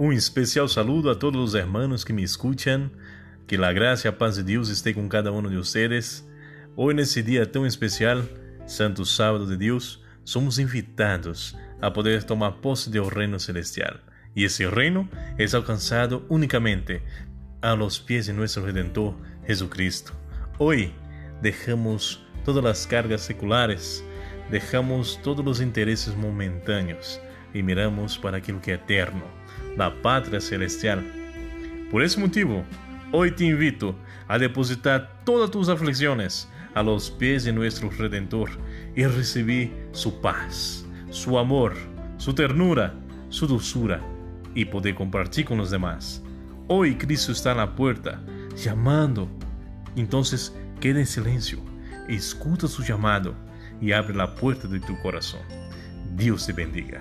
Um especial saludo a todos os hermanos que me escutam. Que a graça e a paz de Deus esteja com cada um de vocês. Hoje, nesse dia tão especial, Santo Sábado de Deus, somos invitados a poder tomar posse do reino celestial. E esse reino é alcançado unicamente a los pés de nosso Redentor, Jesus Cristo. Hoje, deixamos todas as cargas seculares, deixamos todos os interesses momentâneos e miramos para aquilo que é eterno la patria celestial. Por ese motivo, hoy te invito a depositar todas tus aflicciones a los pies de nuestro Redentor y recibir su paz, su amor, su ternura, su dulzura y poder compartir con los demás. Hoy Cristo está en la puerta, llamando. Entonces, queda en silencio, escucha su llamado y abre la puerta de tu corazón. Dios te bendiga.